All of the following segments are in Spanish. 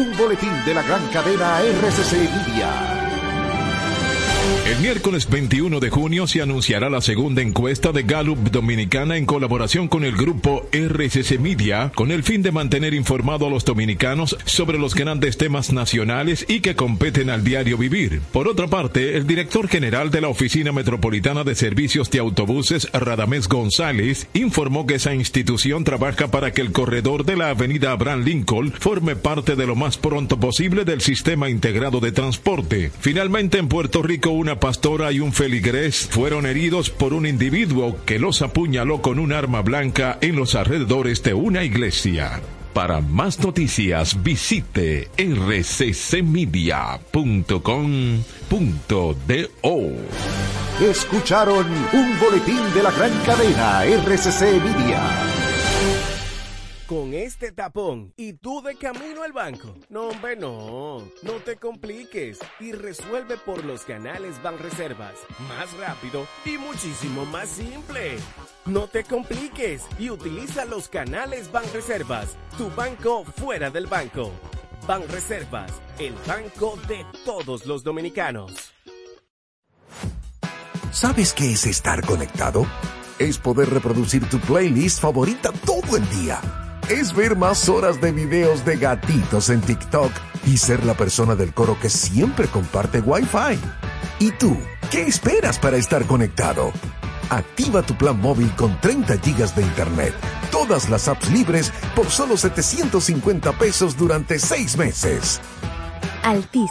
Un boletín de la gran cadena RCC Media. El miércoles 21 de junio se anunciará la segunda encuesta de Gallup Dominicana en colaboración con el grupo RCC Media, con el fin de mantener informado a los dominicanos sobre los grandes temas nacionales y que competen al diario vivir. Por otra parte, el director general de la Oficina Metropolitana de Servicios de Autobuses, Radamés González, informó que esa institución trabaja para que el corredor de la avenida Abraham Lincoln forme parte de lo más pronto posible del sistema integrado de transporte. Finalmente, en Puerto Rico, una pastora y un feligrés fueron heridos por un individuo que los apuñaló con un arma blanca en los alrededores de una iglesia. Para más noticias visite rccmedia.com.do. Escucharon un boletín de la gran cadena RCC Media con este tapón y tú de camino al banco. No, hombre, no. No te compliques y resuelve por los canales Banreservas. Más rápido y muchísimo más simple. No te compliques y utiliza los canales Banreservas. Tu banco fuera del banco. Banreservas, el banco de todos los dominicanos. ¿Sabes qué es estar conectado? Es poder reproducir tu playlist favorita todo el día es ver más horas de videos de gatitos en TikTok y ser la persona del coro que siempre comparte Wi-Fi. ¿Y tú? ¿Qué esperas para estar conectado? Activa tu plan móvil con 30 gigas de internet, todas las apps libres por solo 750 pesos durante 6 meses. Altis,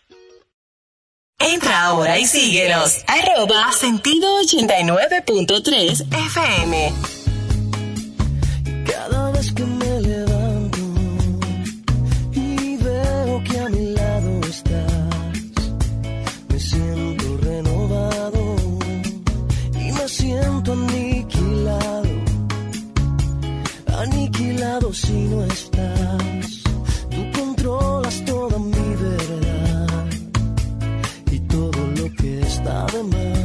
Entra ahora y síguenos. Arroba sentido 89.3 FM. Cada vez que me levanto y veo que a mi lado estás, me siento renovado y me siento aniquilado. Aniquilado si no estás. Que está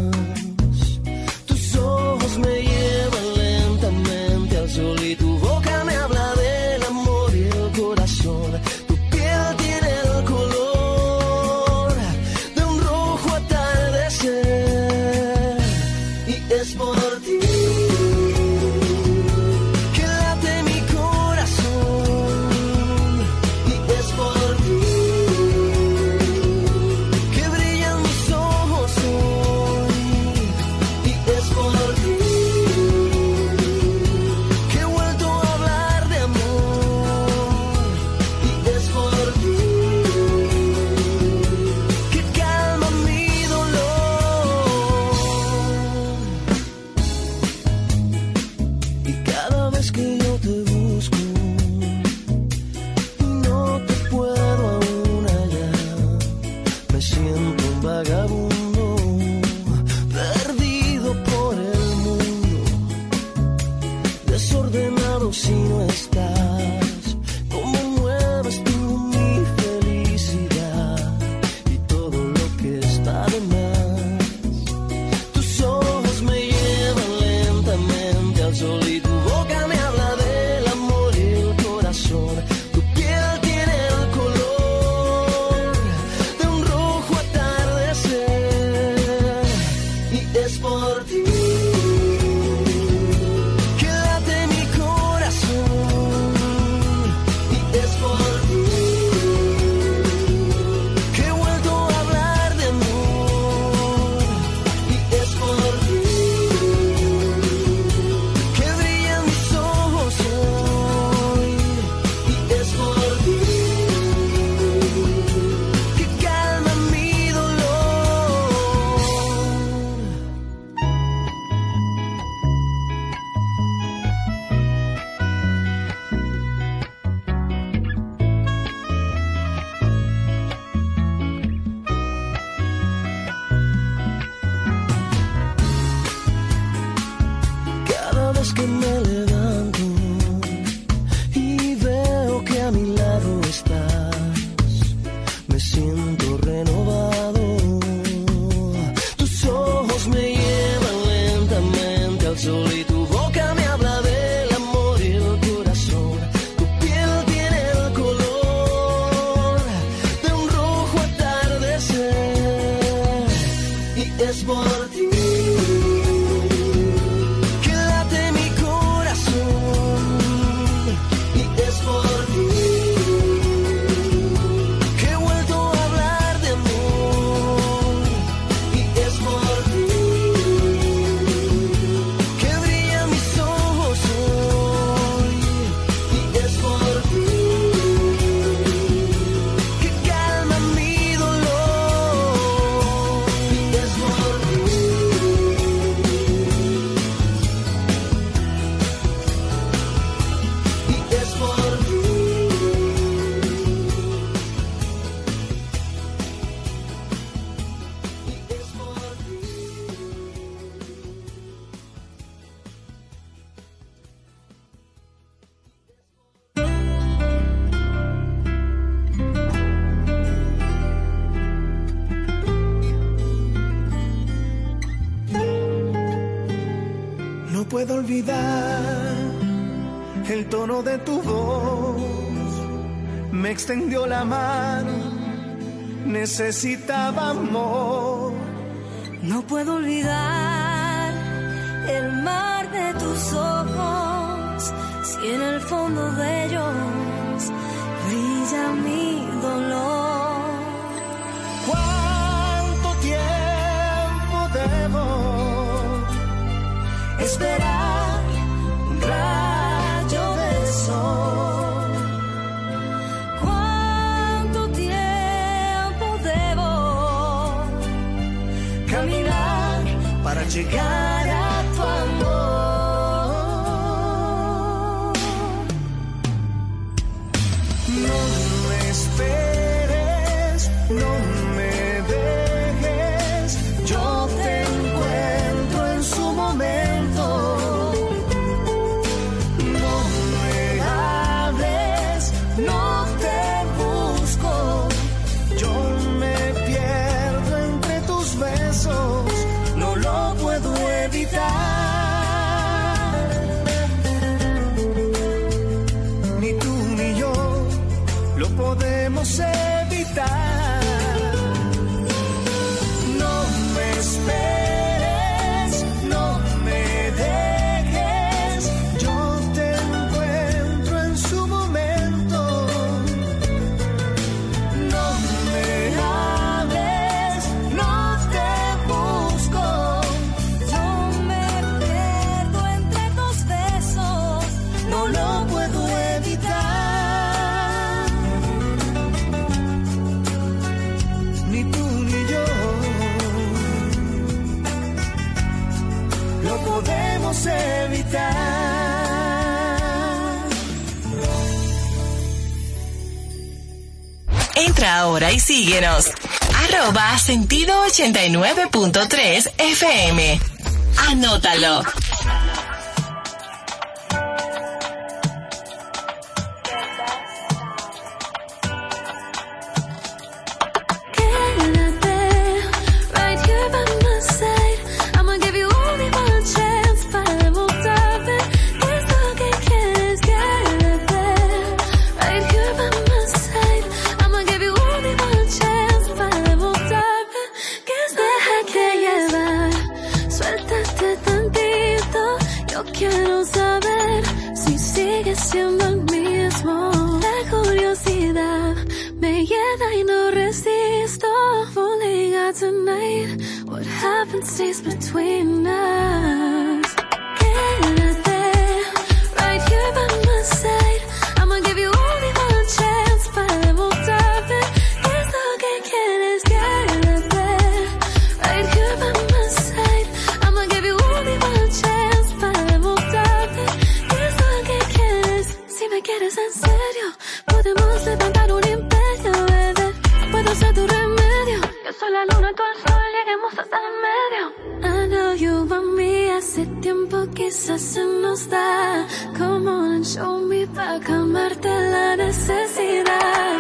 Necesitábamos. Síguenos. Arroba sentido 89.3 FM. Anótalo. again, I know resisto. Falling out tonight, what happens stays between us. quizás se nos da. Come on show me calmarte la necesidad.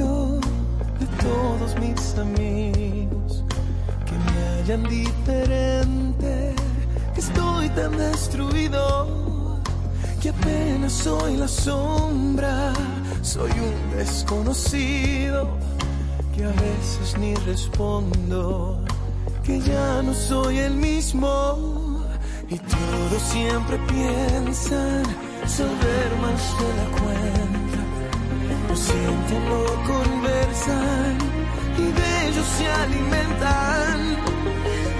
de todos mis amigos que me hallan diferente. que Estoy tan destruido que apenas soy la sombra. Soy un desconocido que a veces ni respondo, que ya no soy el mismo. Y todos siempre piensan saber más de la cuenta lo sienten, lo conversan y de ellos se alimentan.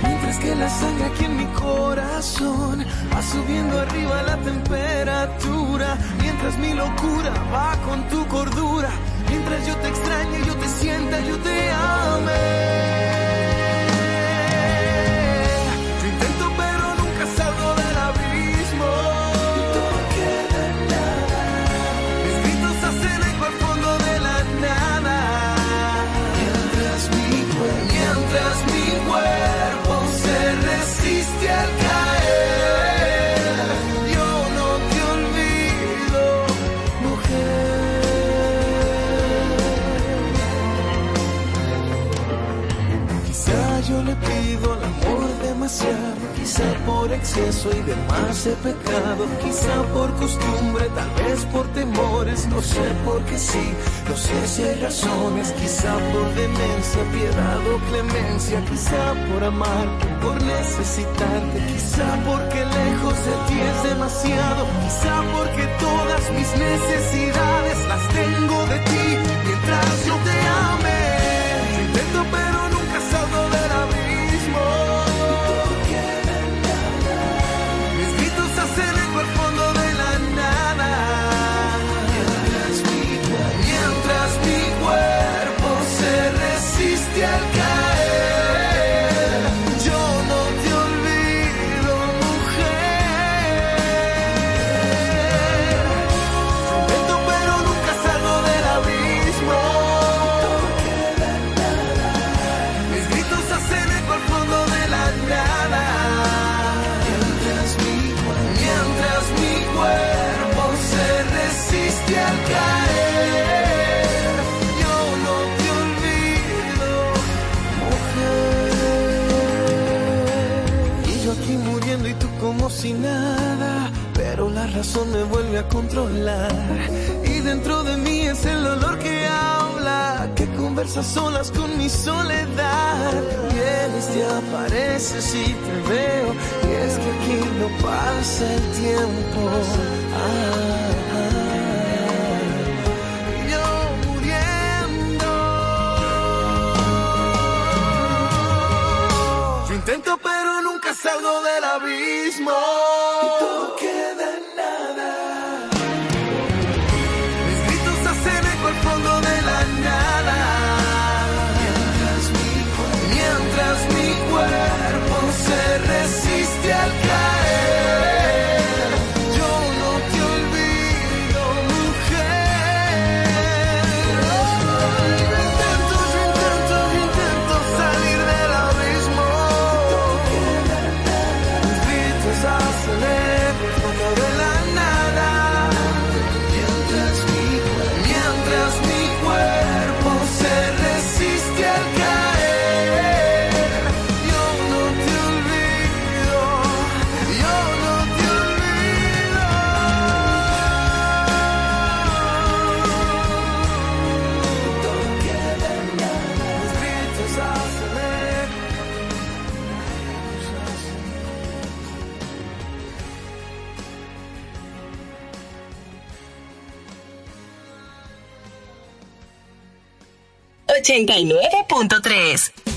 Mientras que la sangre aquí en mi corazón va subiendo arriba la temperatura. Mientras mi locura va con tu cordura. Mientras yo te extrañe, yo te sienta, yo te ame. Quizá por exceso y demás he pecado, quizá por costumbre, tal vez por temores, no sé por qué sí, no sé si hay razones, quizá por demencia, piedad o clemencia, quizá por amar, por necesitarte, quizá porque lejos de ti es demasiado, quizá porque todas mis necesidades las tengo de ti, mientras yo te ame. Me vuelve a controlar. Y dentro de mí es el olor que habla. Que conversa solas con mi soledad. Vienes, te apareces y te veo. Y es que aquí no pasa el tiempo. Yo muriendo. Yo intento pero nunca salgo del abismo. 89.3.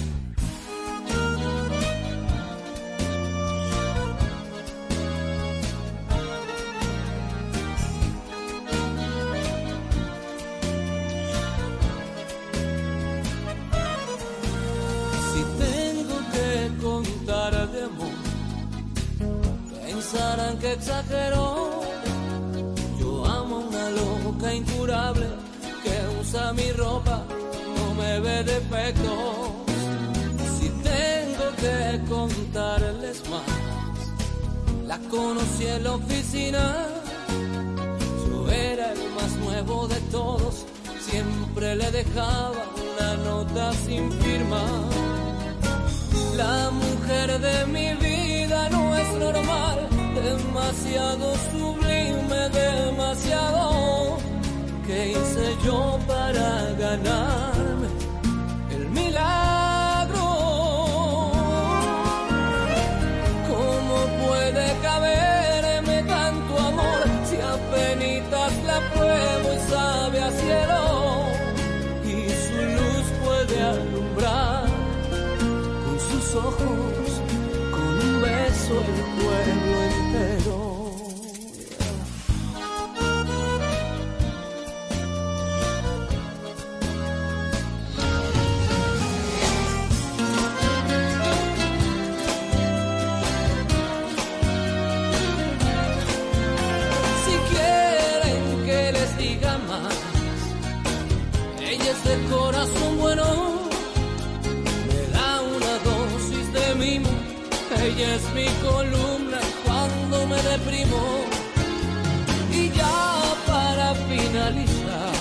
Y ya para finalizar,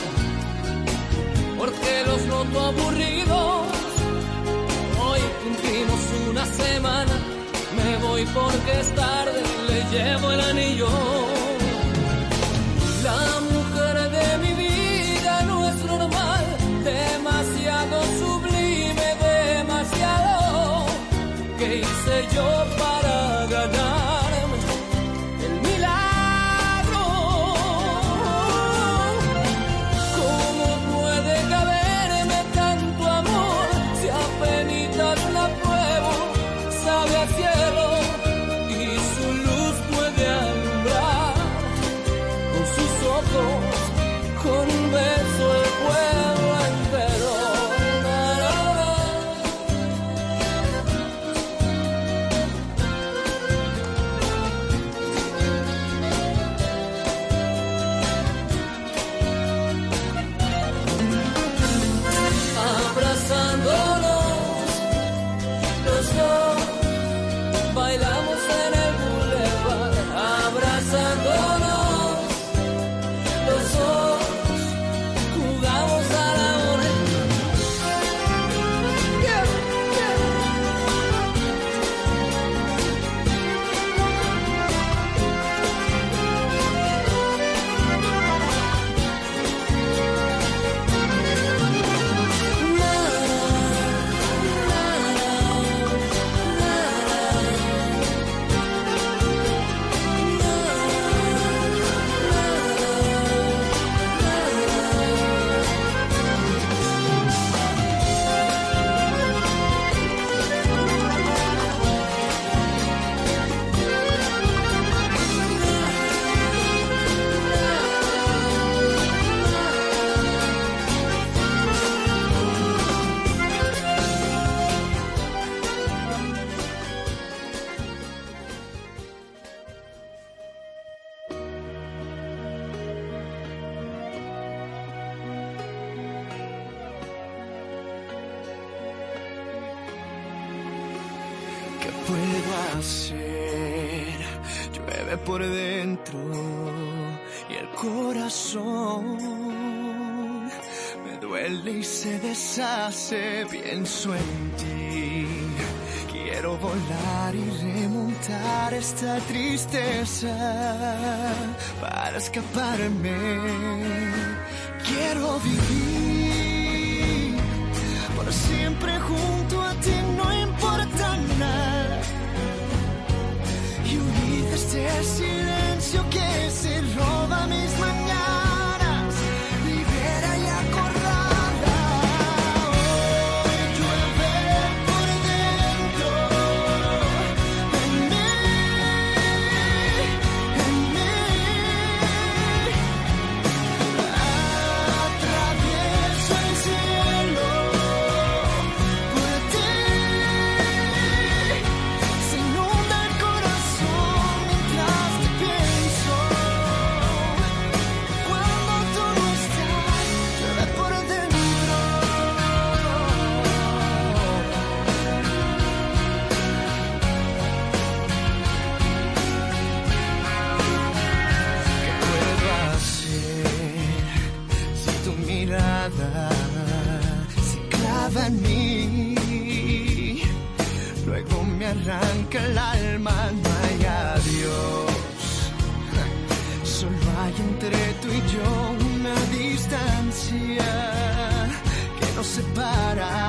porque los noto aburridos, hoy cumplimos una semana, me voy porque es tarde, le llevo el anillo. noche pienso en ti. Quiero volar y remontar esta tristeza para escaparme. Quiero vivir por siempre juntos distancia que nos separa.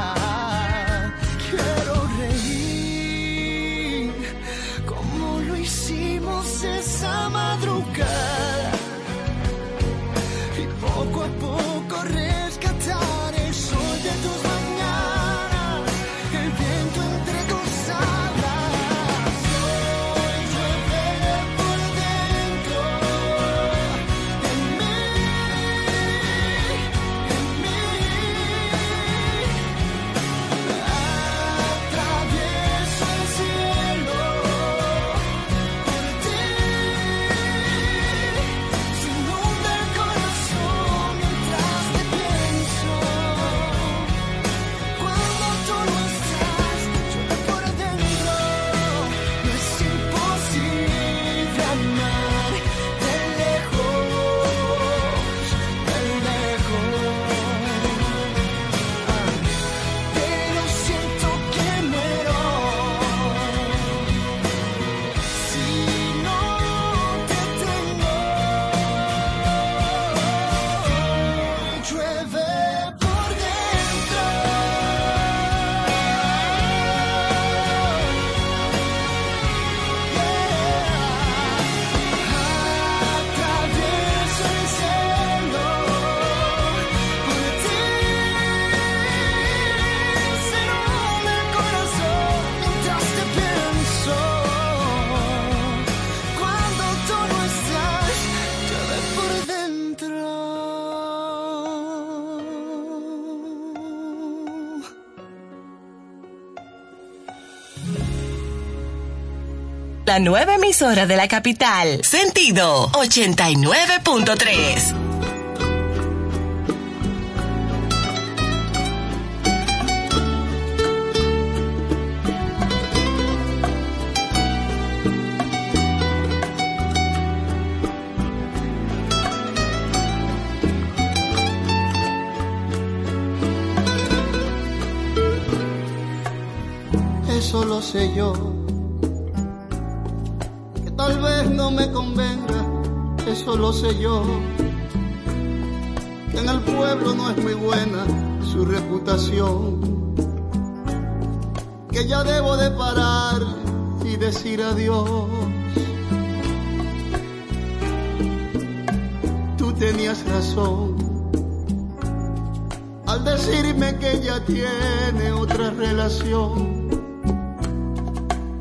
La nueva emisora de la capital. Sentido 89.3. Eso lo sé yo. No me convenga, eso lo sé yo. Que en el pueblo no es muy buena su reputación. Que ya debo de parar y decir adiós. Tú tenías razón al decirme que ella tiene otra relación.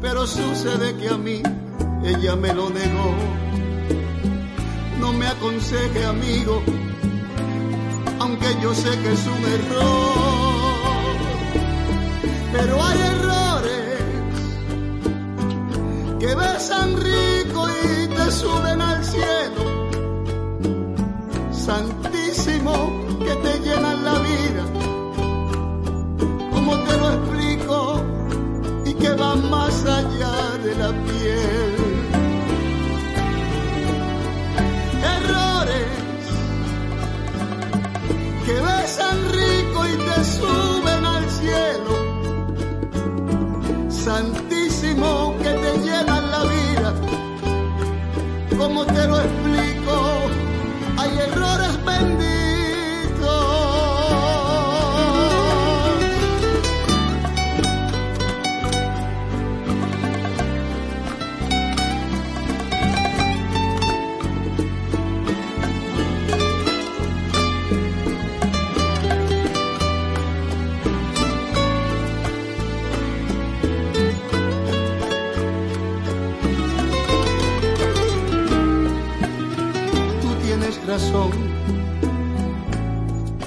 Pero sucede que a mí ella me lo negó. No me aconseje, amigo, aunque yo sé que es un error. Pero hay errores que besan rico y te suben al cielo. Santísimo, que te llenan la vida. ¿Cómo te lo explico? y que va más allá de la piel.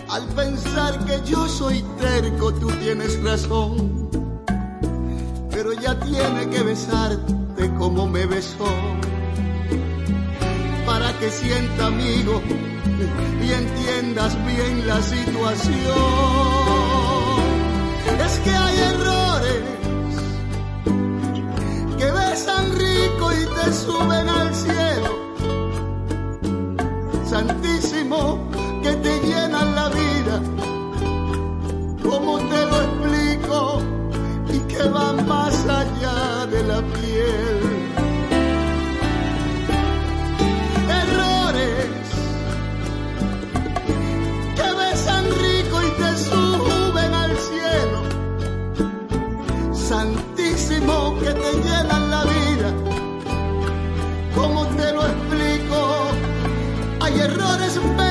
Al pensar que yo soy terco, tú tienes razón. Pero ella tiene que besarte como me besó. Para que sienta amigo y entiendas bien la situación. Es que hay errores que besan rico y te suben al cielo santísimo que te some fun.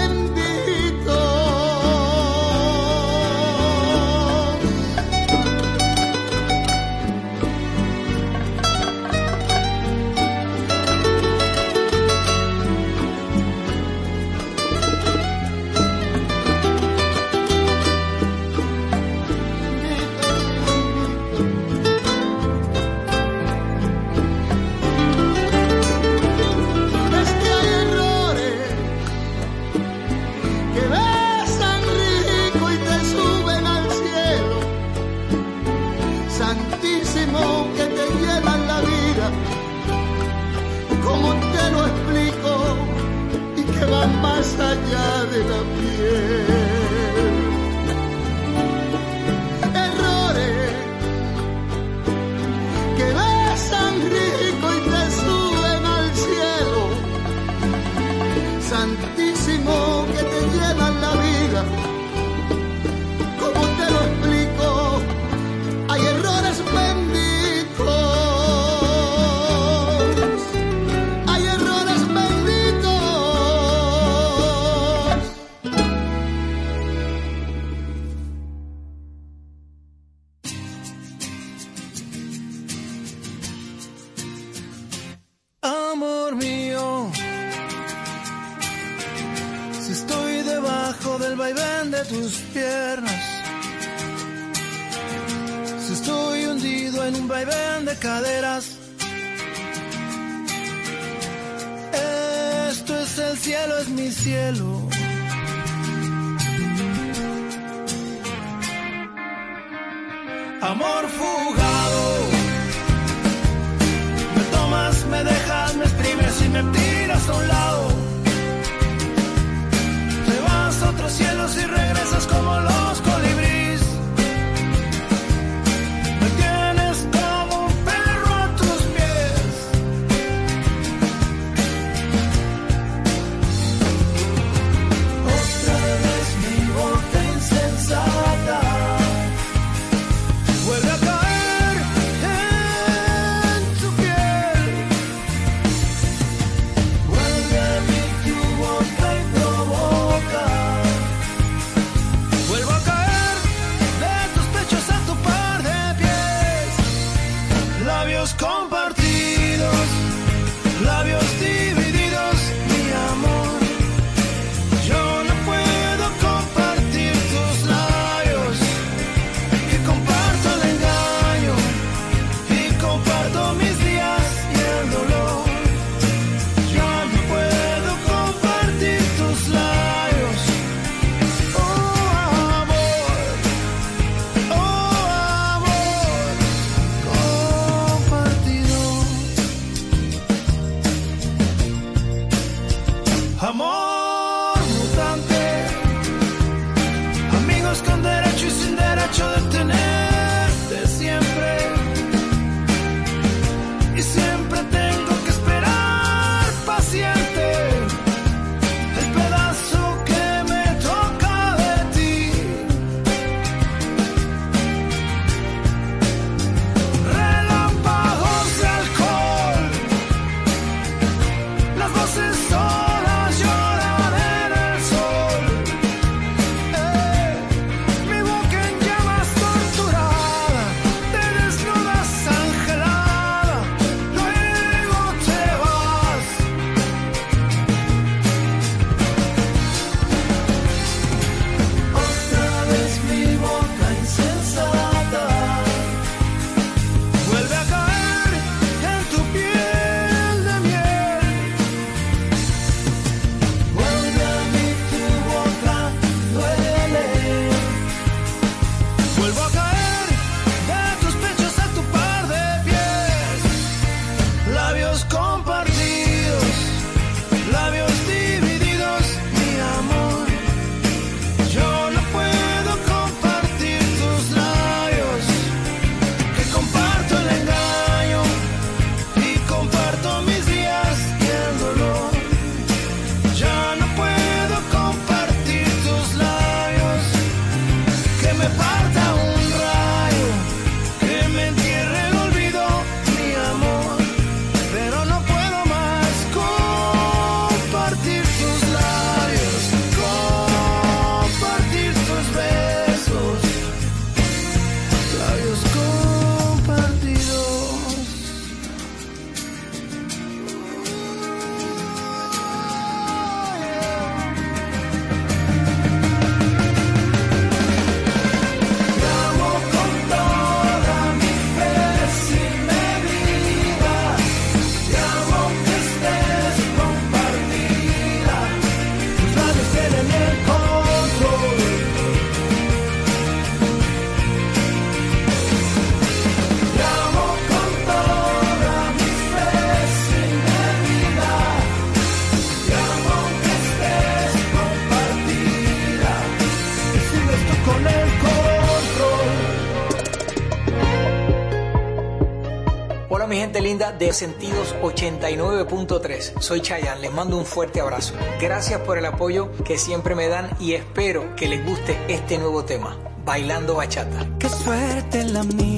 de Sentidos 89.3. Soy Chayan, les mando un fuerte abrazo. Gracias por el apoyo que siempre me dan y espero que les guste este nuevo tema, Bailando Bachata. Qué suerte la mía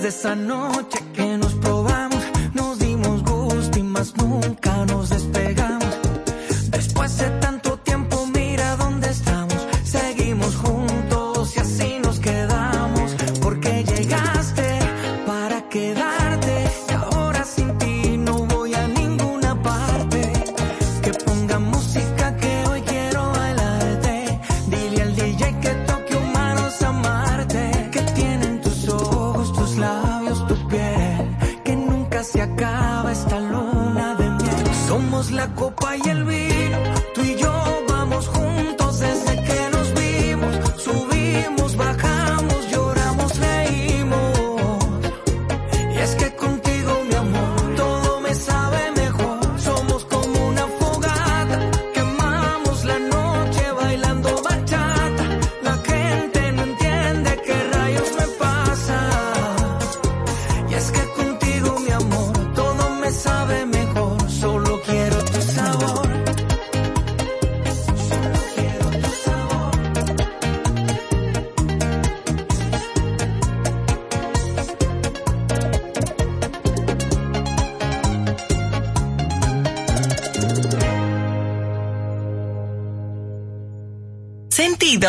desde esa noche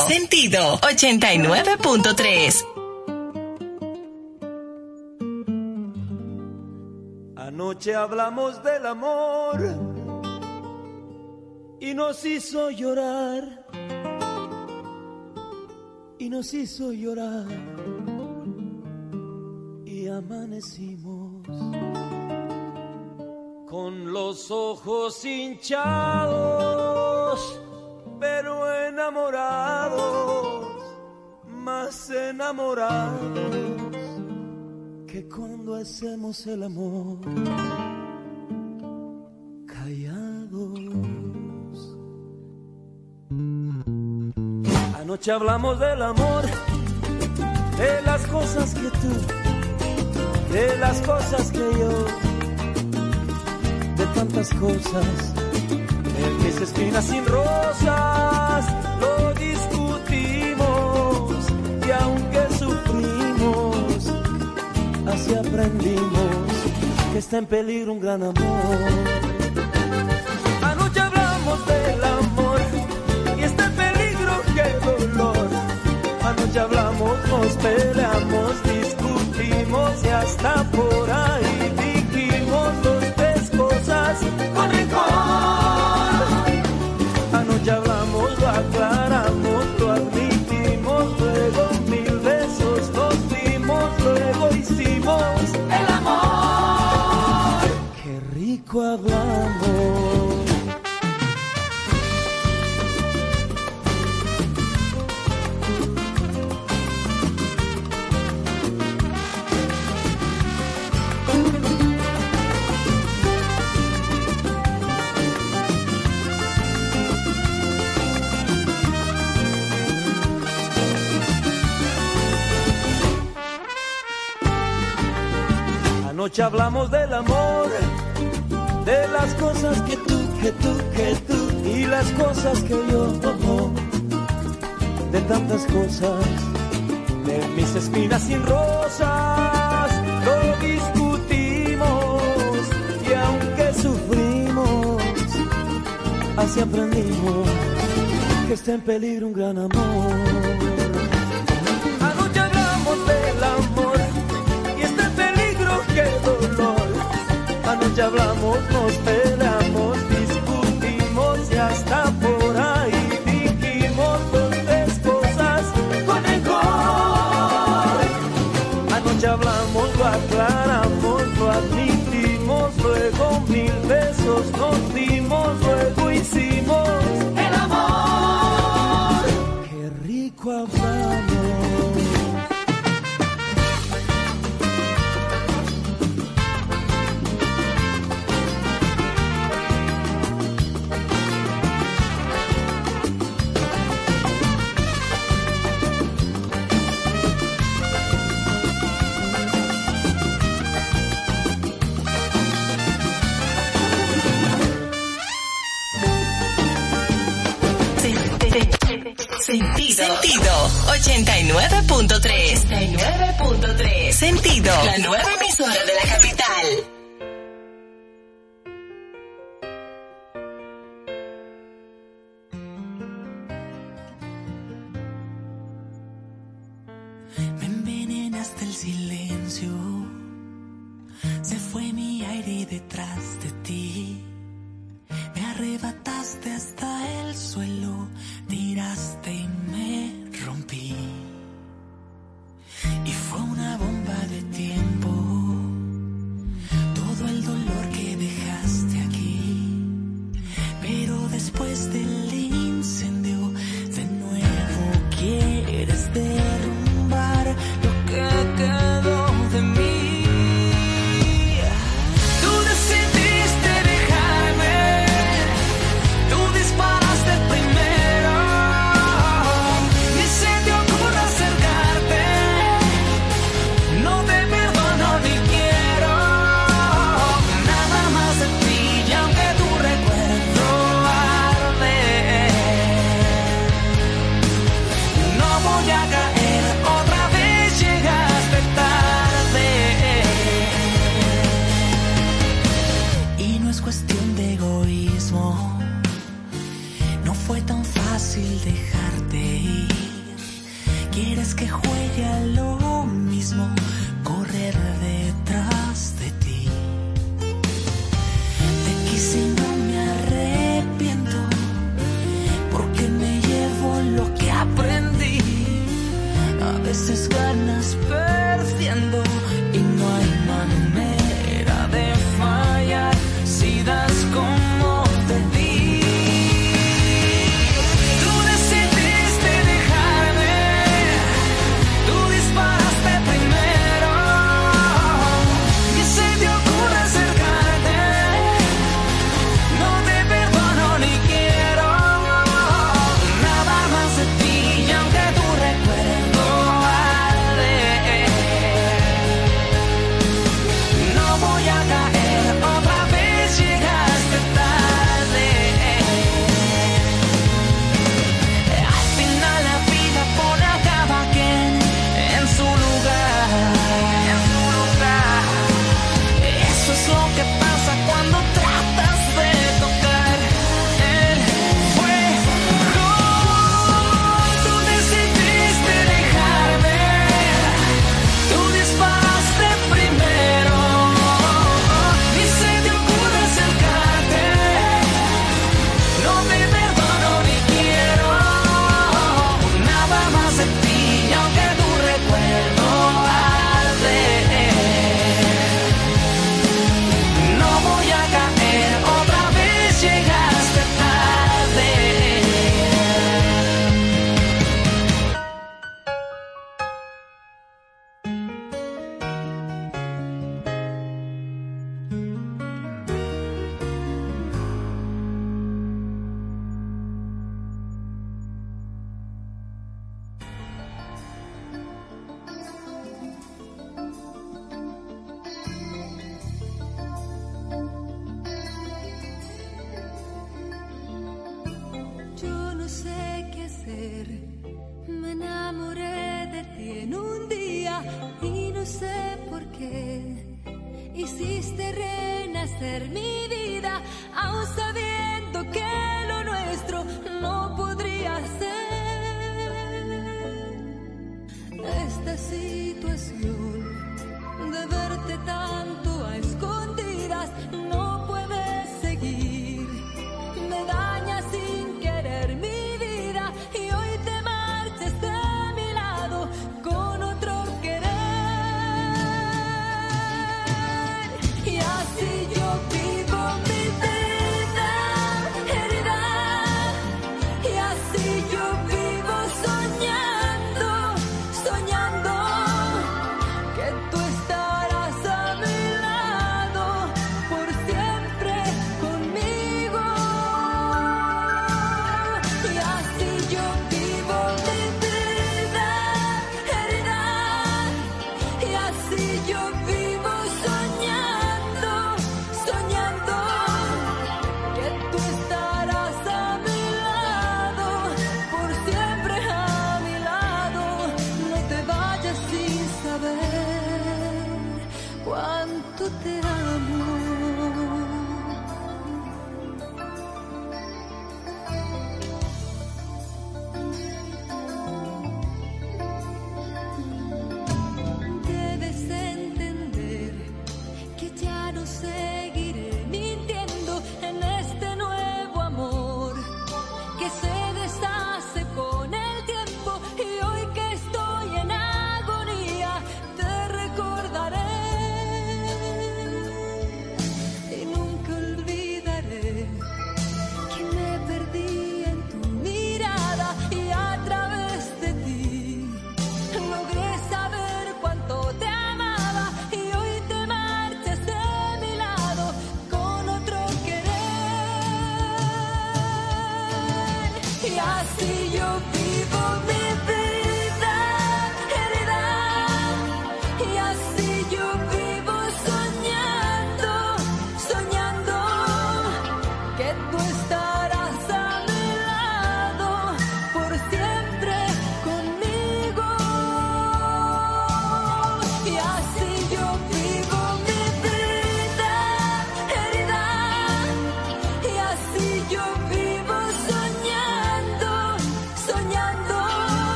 Sentido, 89.3. Anoche hablamos del amor y nos hizo llorar. Y nos hizo llorar. Y amanecimos con los ojos hinchados, pero enamorados enamorados que cuando hacemos el amor callados. Anoche hablamos del amor, de las cosas que tú, de las cosas que yo, de tantas cosas. El que se sin rosas. Lo aprendimos que está en peligro un gran amor. Anoche hablamos del amor y está en peligro qué dolor. Anoche hablamos, nos peleamos, discutimos y hasta por ahí dijimos dos tres cosas con rencor. Anoche hablamos, lo aclaramos. noche hablamos del amor, de las cosas que tú, que tú, que tú, y las cosas que yo, oh, de tantas cosas, de mis espinas sin rosas, lo discutimos y aunque sufrimos, así aprendimos que está en peligro un gran amor. ya hablamos, nos pegamos. 89.3. 89.3. Sentido. La nueva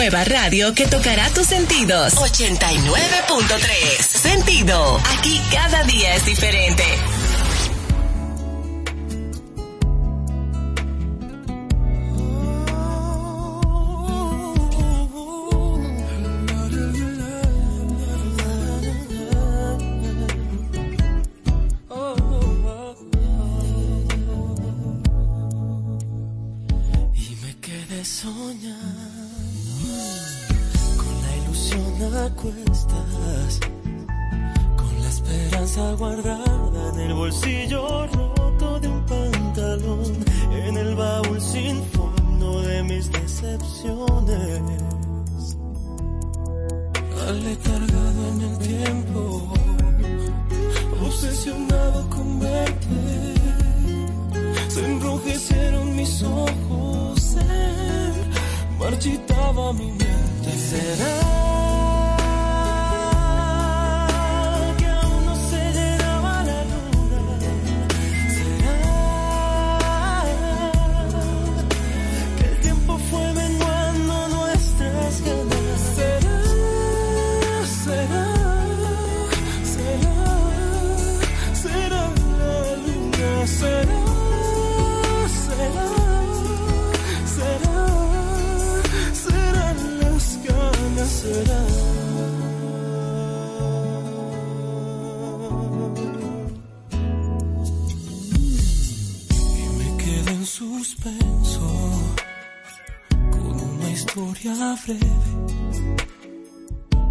nueva radio que tocará tus sentidos. 89.3. Sentido. Aquí cada día es diferente.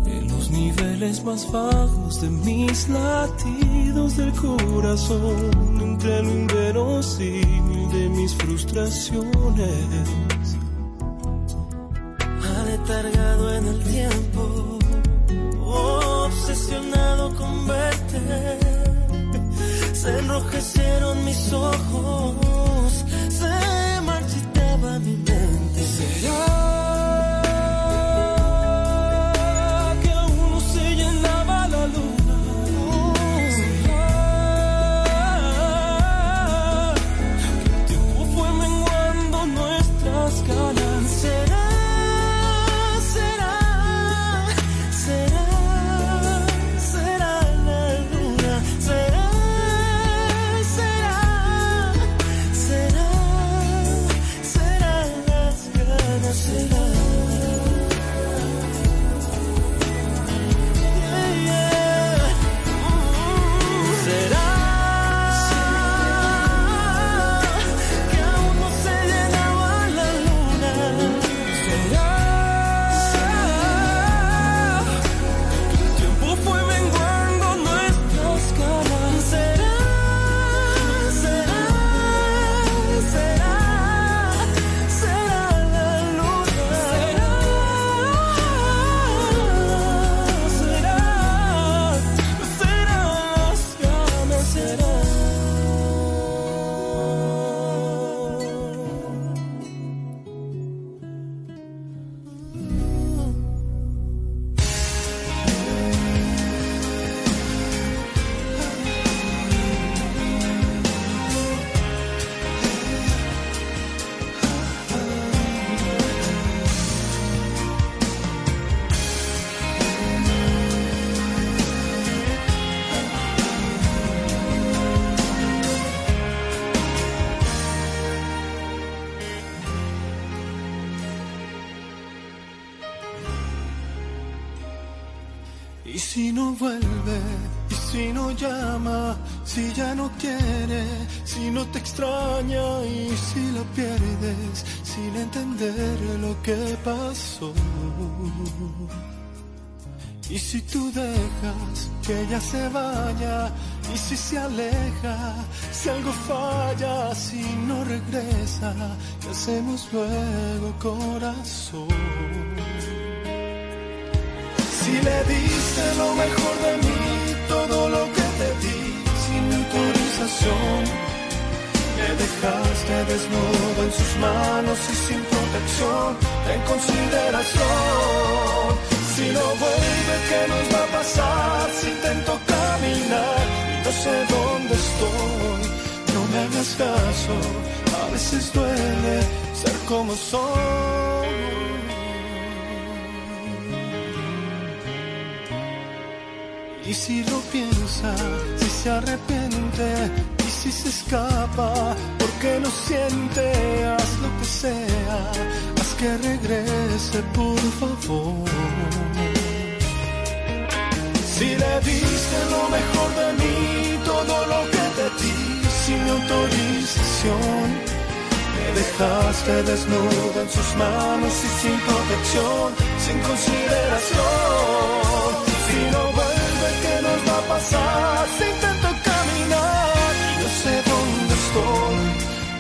En los niveles más bajos de mis latidos del corazón, entre lo inverosímil de mis frustraciones. Aletargado en el tiempo, obsesionado con verte, se enrojecieron mis ojos, no vuelve, y si no llama, si ya no quiere, si no te extraña y si la pierdes sin entender lo que pasó. Y si tú dejas que ella se vaya, y si se aleja, si algo falla, si no regresa, ¿qué hacemos luego, corazón? Si le diste lo mejor de mí, todo lo que te di, sin autorización. Me dejaste desnudo en sus manos y sin protección, en consideración. Si no vuelve, ¿qué nos va a pasar? Si intento caminar no sé dónde estoy, no me hagas caso, a veces duele ser como soy. Y si lo piensa, si se arrepiente, y si se escapa, porque no siente, haz lo que sea, haz que regrese, por favor. Si le diste lo mejor de mí, todo lo que te di, sin autorización. Me dejaste desnudo en sus manos y sin protección, sin consideración. Nos va a pasar? Si intento caminar y no sé dónde estoy,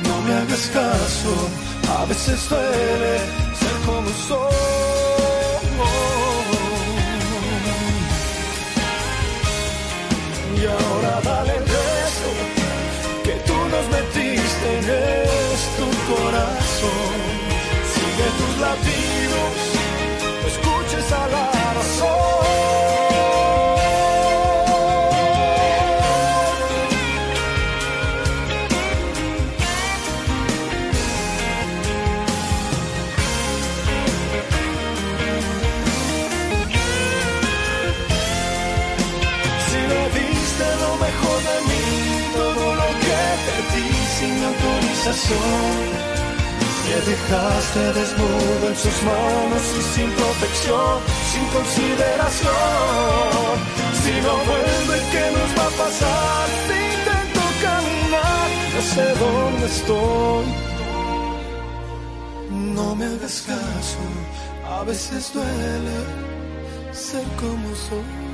no me hagas caso. A veces duele ser como soy. Y ahora dale resto que tú nos metiste en tu corazón. Sigue tus latidos, no escuches a la Me dejaste desnudo en sus manos y sin protección, sin consideración. Si no vuelve, ¿qué nos va a pasar? Si intento caminar, no sé dónde estoy. No me hagas caso, A veces duele ser como soy.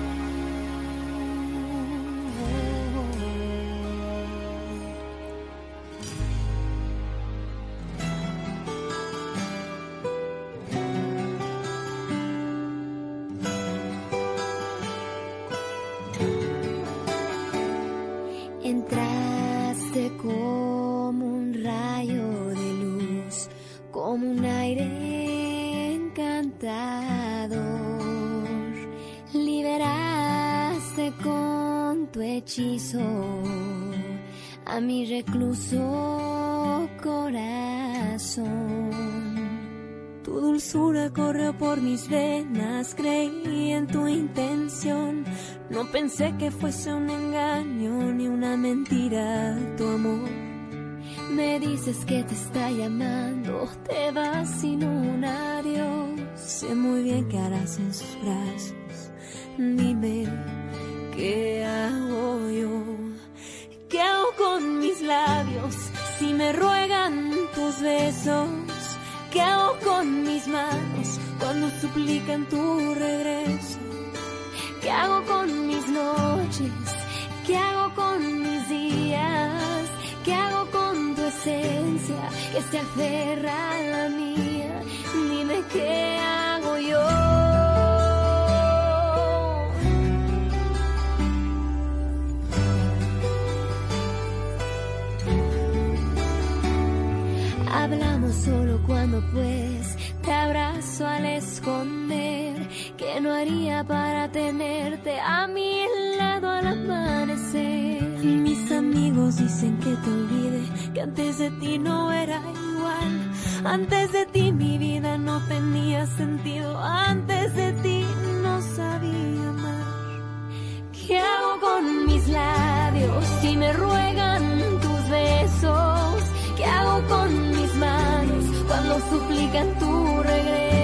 No pensé que fuese un engaño ni una mentira tu amor. Me dices que te está llamando, te vas sin un adiós. Sé muy bien que harás en sus brazos. Dime, ¿qué hago yo? ¿Qué hago con mis labios si me ruegan tus besos? ¿Qué hago con mis manos cuando suplican tu regreso? ¿Qué hago con mis noches? ¿Qué hago con mis días? ¿Qué hago con tu esencia que se aferra a la mía? Dime qué hago dicen que te olvide, que antes de ti no era igual. Antes de ti mi vida no tenía sentido, antes de ti no sabía amar. ¿Qué hago con mis labios si me ruegan tus besos? ¿Qué hago con mis manos cuando suplican tu regreso?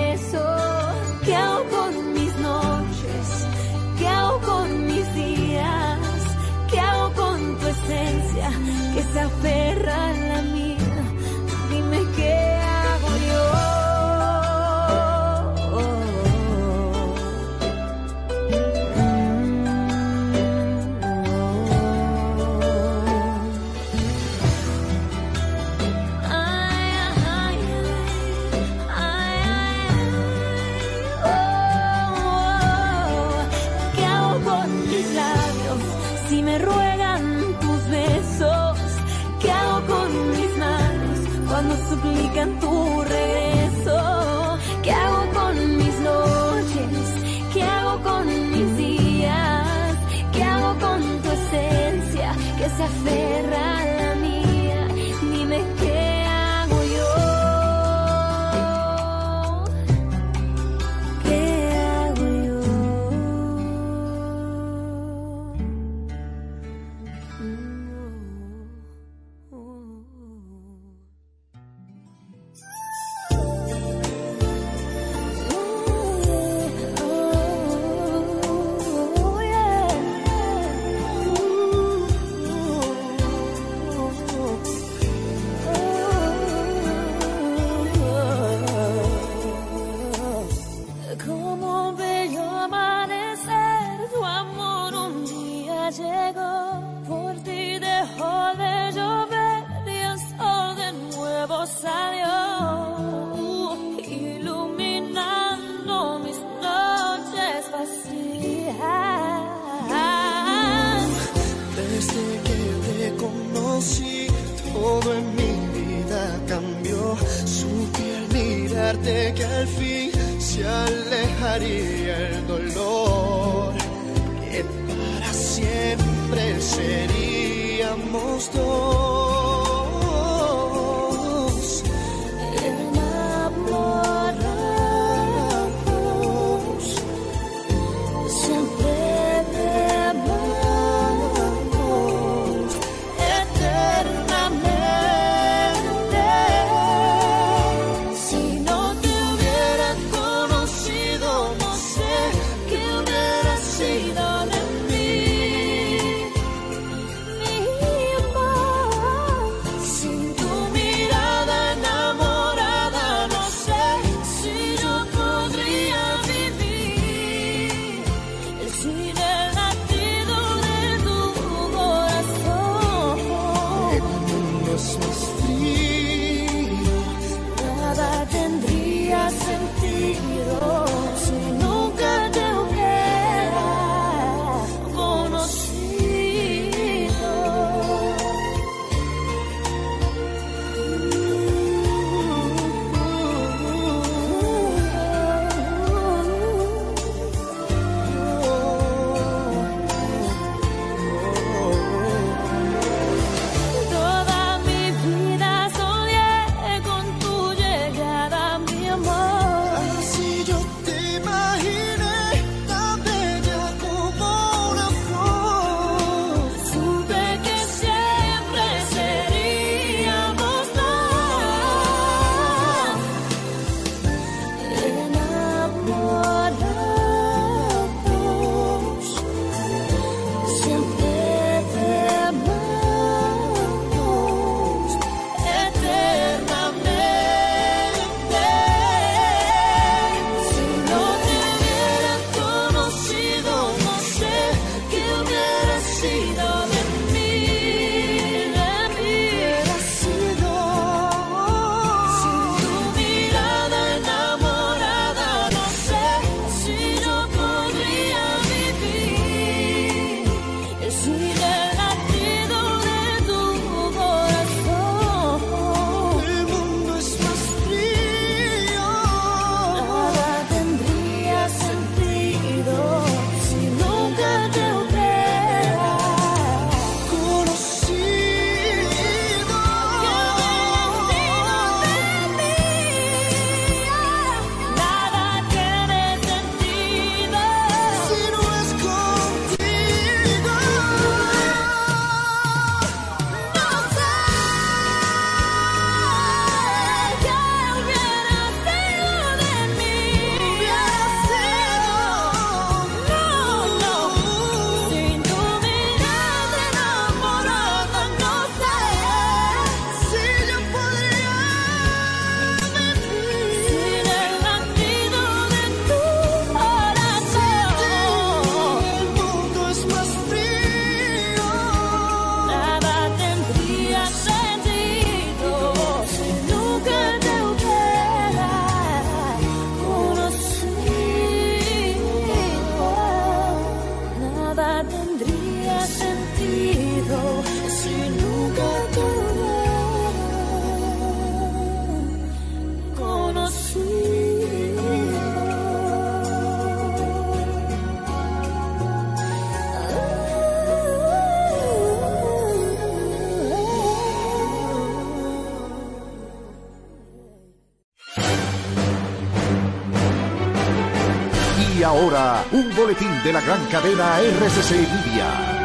Un boletín de la gran cadena RCC Media.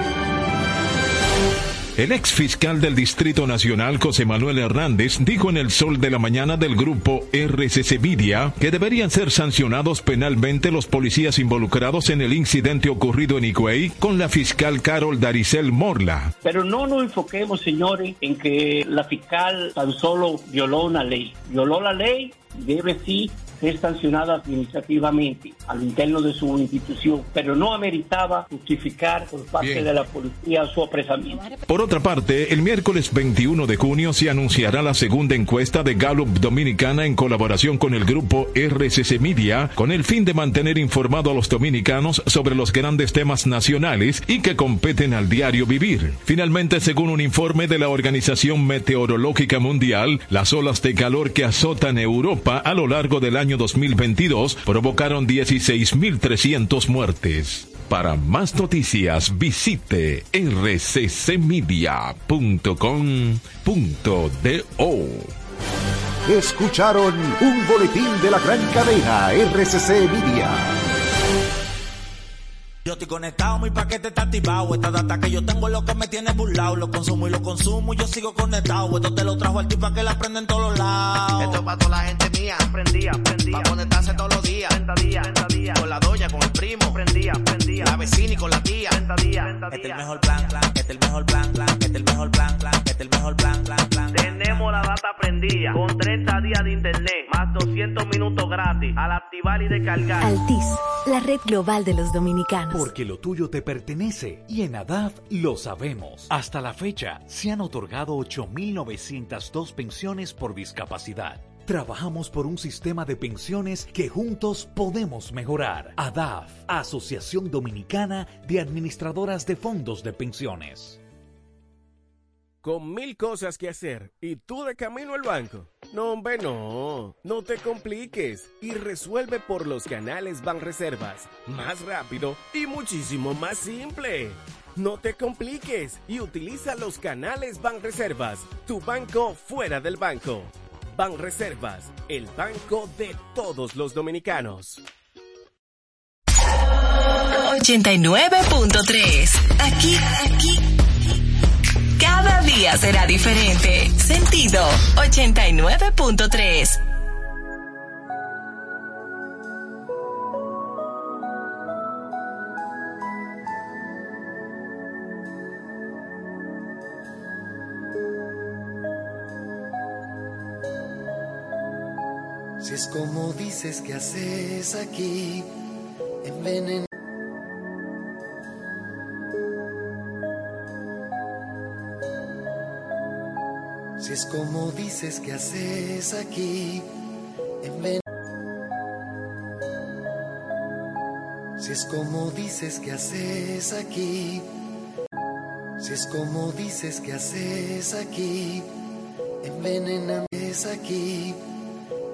El ex fiscal del Distrito Nacional, José Manuel Hernández, dijo en el sol de la mañana del grupo RCC Media que deberían ser sancionados penalmente los policías involucrados en el incidente ocurrido en Higüey con la fiscal Carol Daricel Morla. Pero no nos enfoquemos, señores, en que la fiscal tan solo violó una ley. Violó la ley, debe sí ser sancionada administrativamente al interno de su institución, pero no ameritaba justificar por parte Bien. de la policía su apresamiento. Por otra parte, el miércoles 21 de junio se anunciará la segunda encuesta de Gallup Dominicana en colaboración con el grupo RCC Media, con el fin de mantener informado a los dominicanos sobre los grandes temas nacionales y que competen al diario vivir. Finalmente, según un informe de la Organización Meteorológica Mundial, las olas de calor que azotan Europa a lo largo del año 2022 provocaron 16.300 muertes. Para más noticias visite rccmedia.com.do. Escucharon un boletín de la gran cadena RCC Media. Yo estoy conectado, mi paquete está activado. Esta data que yo tengo es lo que me tiene burlado. Lo consumo y lo consumo y yo sigo conectado. Esto te lo trajo al tipo que la prende en todos los lados. Esto es para toda la gente mía. Prendía, prendía. Pa' conectarse todos los días. 30 días, 30 días. Con la doña, con el primo. Prendía, prendía. La vecina y con la tía. 30 días, 30 Este es el mejor plan, plan. Este es el mejor plan, plan. Este es el mejor plan, plan. Este es el mejor plan, plan, plan. Tenemos la data prendida. Con 30 días de internet. Más 200 minutos gratis. Al activar y descargar. Altis, la red global de los dominicanos. Porque lo tuyo te pertenece y en ADAF lo sabemos. Hasta la fecha se han otorgado 8.902 pensiones por discapacidad. Trabajamos por un sistema de pensiones que juntos podemos mejorar. ADAF, Asociación Dominicana de Administradoras de Fondos de Pensiones. Con mil cosas que hacer y tú de camino al banco. No, hombre, no. No te compliques y resuelve por los canales Banreservas. Más rápido y muchísimo más simple. No te compliques y utiliza los canales Banreservas, tu banco fuera del banco. Banreservas, el banco de todos los dominicanos. 89.3. Aquí, aquí. Cada día será diferente. Sentido 89.3. como dices que haces aquí, envenen. Si es como dices que haces aquí, envenen. Si es como dices que haces aquí, si es como dices que haces aquí, envenenan es aquí,